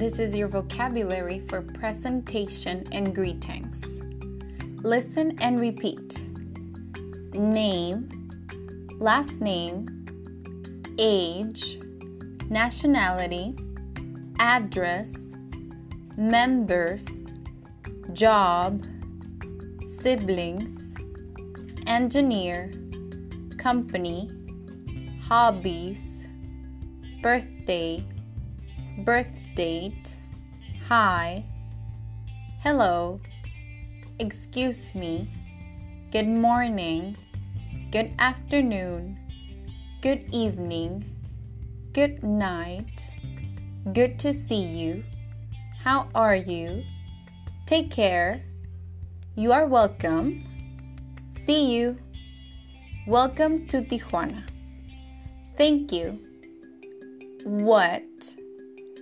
this is your vocabulary for presentation and greetings. Listen and repeat. Name, last name, age, nationality, address, members, job, siblings, engineer, company, hobbies, birthday, birth date, hi, hello, excuse me, good morning, good afternoon, good evening, good night, good to see you, how are you, take care, you are welcome, see you, welcome to Tijuana, thank you, what,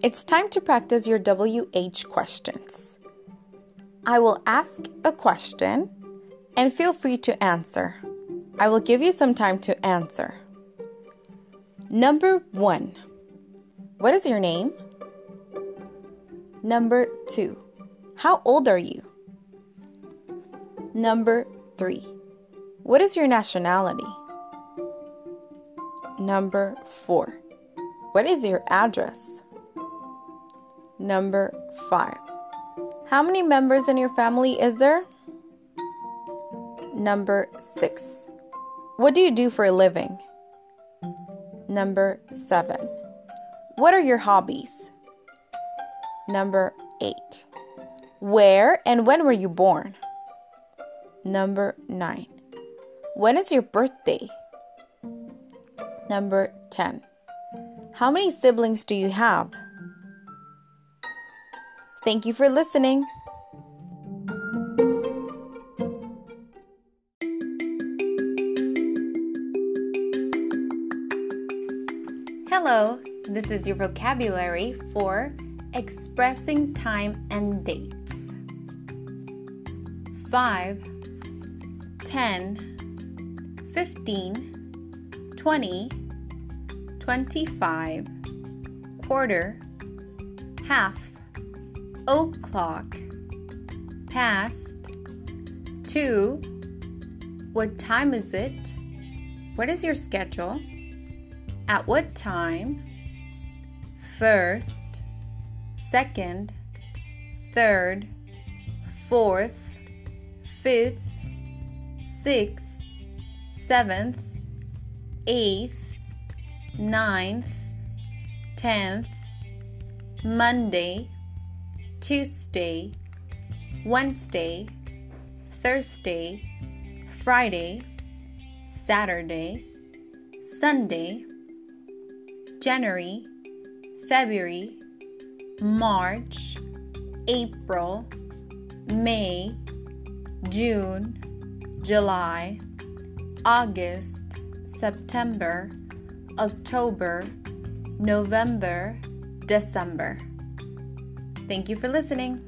it's time to practice your WH questions. I will ask a question and feel free to answer. I will give you some time to answer. Number one What is your name? Number two, how old are you? Number three, what is your nationality? Number four, what is your address? Number five, how many members in your family is there? Number six, what do you do for a living? Number seven, what are your hobbies? Number 8. Where and when were you born? Number 9. When is your birthday? Number 10. How many siblings do you have? Thank you for listening. Hello, this is your vocabulary for expressing time and dates. 5, 10, 15, 20, 25, quarter, half, o'clock, past, 2, what time is it? What is your schedule? At what time? First, second, third, fourth, fifth, sixth, seventh, eighth, ninth, tenth, Monday, Tuesday, Wednesday, Thursday, Friday, Saturday, Sunday, January, February, March, April, May, June, July, August, September, October, November, December. Thank you for listening.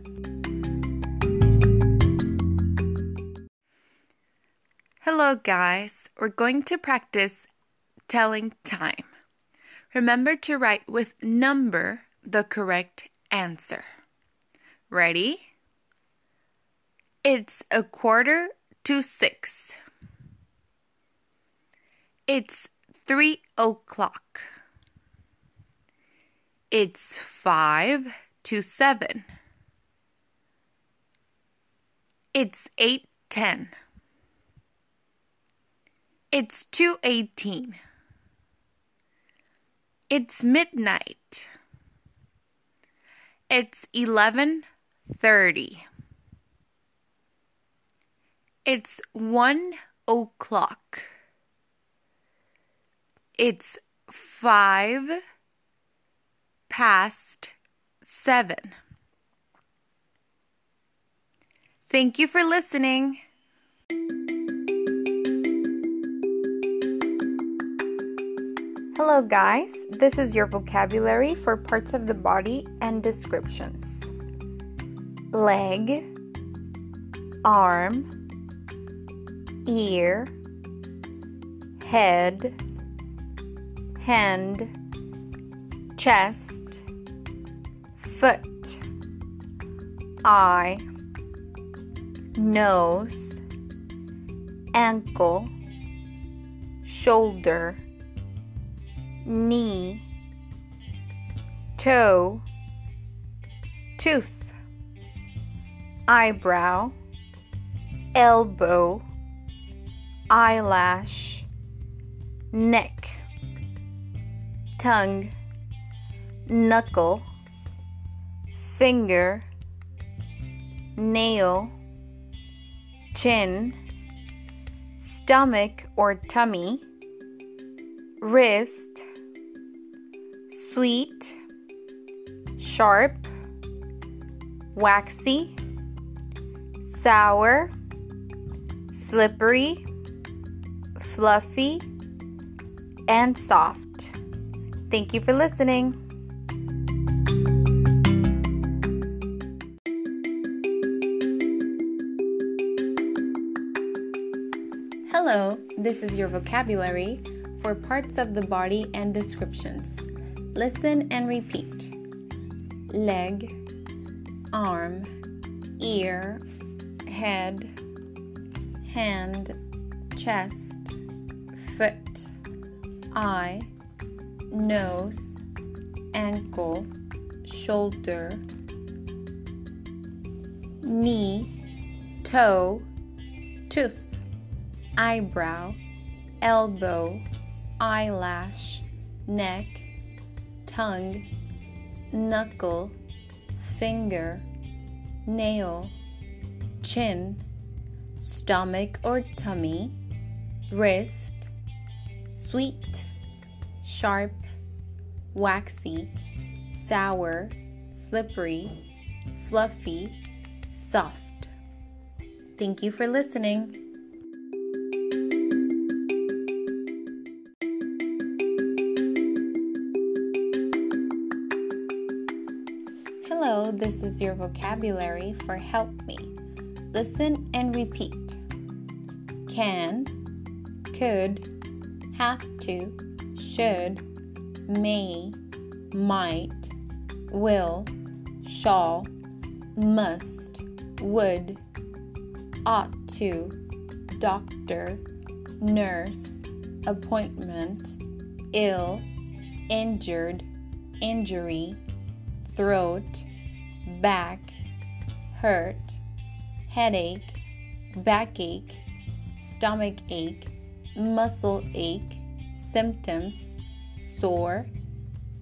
Hello, guys. We're going to practice telling time. Remember to write with number the correct answer. Ready? It's a quarter to six. It's three o'clock. It's five to seven. It's eight ten. It's 2:18. It's midnight. It's 11:30. It's 1 o'clock. It's 5 past 7. Thank you for listening. Hello, guys. This is your vocabulary for parts of the body and descriptions leg, arm, ear, head, hand, chest, foot, eye, nose, ankle, shoulder, knee, toe, tooth, eyebrow, elbow, eyelash, neck, tongue, knuckle, finger, nail, chin, stomach or tummy, wrist, sweet, sharp, waxy, sour, slippery, fluffy, and soft. Thank you for listening. Hello, this is your vocabulary for parts of the body and descriptions. Listen and repeat leg, arm, ear, head, hand, chest, foot, eye, nose, ankle, shoulder, knee, toe, tooth, eyebrow, elbow, eyelash, neck, tongue, knuckle, finger, nail, chin, stomach or tummy, wrist, sweet, sharp, waxy, sour, slippery, fluffy, soft. Thank you for listening. Your vocabulary for help me. Listen and repeat. Can, could, have to, should, may, might, will, shall, must, would, ought to, doctor, nurse, appointment, ill, injured, injury, throat, back, hurt, headache, backache, stomach ache, muscle ache, symptoms, sore,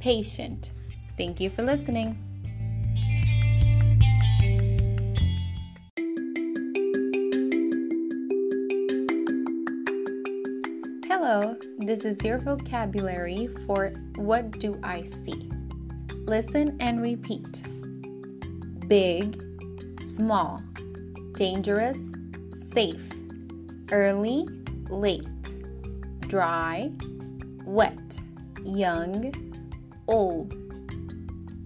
patient. Thank you for listening. Hello, this is your vocabulary for What Do I See? Listen and repeat. Big, small, dangerous, safe, early, late, dry, wet, young, old,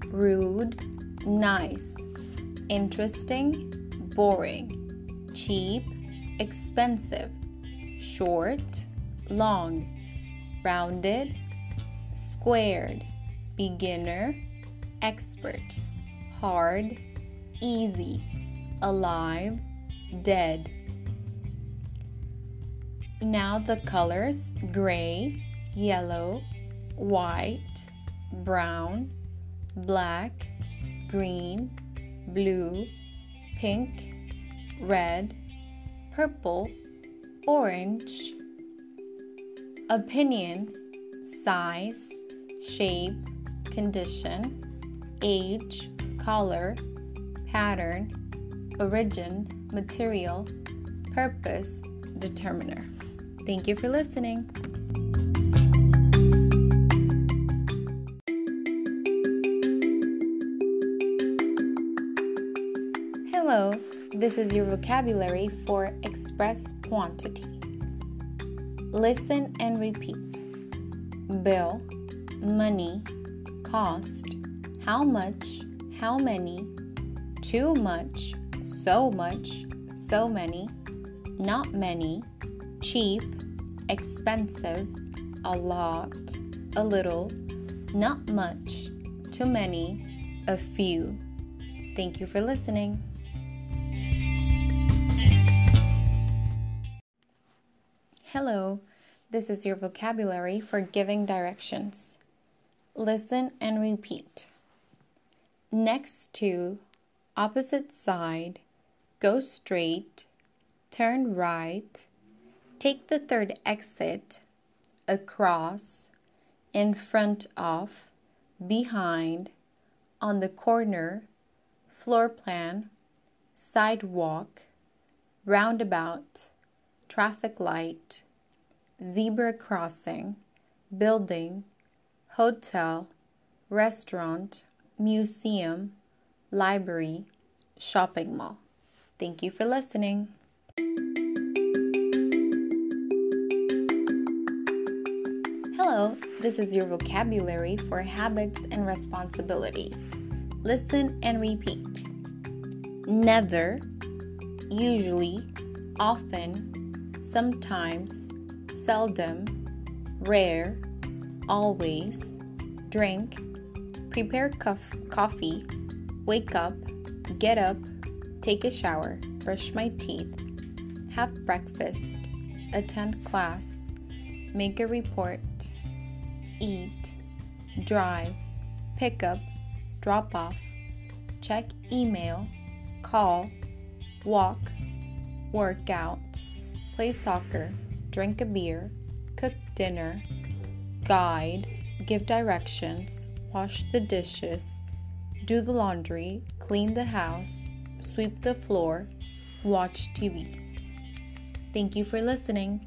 rude, nice, interesting, boring, cheap, expensive, short, long, rounded, squared, beginner, expert, hard, easy, alive, dead. Now the colors gray, yellow, white, brown, black, green, blue, pink, red, purple, orange, opinion, size, shape, condition, age, color, pattern, origin, material, purpose, determiner. Thank you for listening. Hello, this is your vocabulary for express quantity. Listen and repeat. Bill, money, cost, how much, how many, too much, so much, so many, not many, cheap, expensive, a lot, a little, not much, too many, a few. Thank you for listening. Hello, this is your vocabulary for giving directions. Listen and repeat. Next to, opposite side, go straight, turn right, take the third exit, across, in front of, behind, on the corner, floor plan, sidewalk, roundabout, traffic light, zebra crossing, building, hotel, restaurant, museum, library, shopping mall. Thank you for listening. Hello, this is your vocabulary for habits and responsibilities. Listen and repeat. Never, usually, often, sometimes, seldom, rare, always, drink, prepare cof- coffee, wake up, get up, take a shower, brush my teeth, have breakfast, attend class, make a report, eat, drive, pick up, drop off, check email, call, walk, work out, play soccer, drink a beer, cook dinner, guide, give directions, wash the dishes, do the laundry, clean the house, sweep the floor, watch TV. Thank you for listening.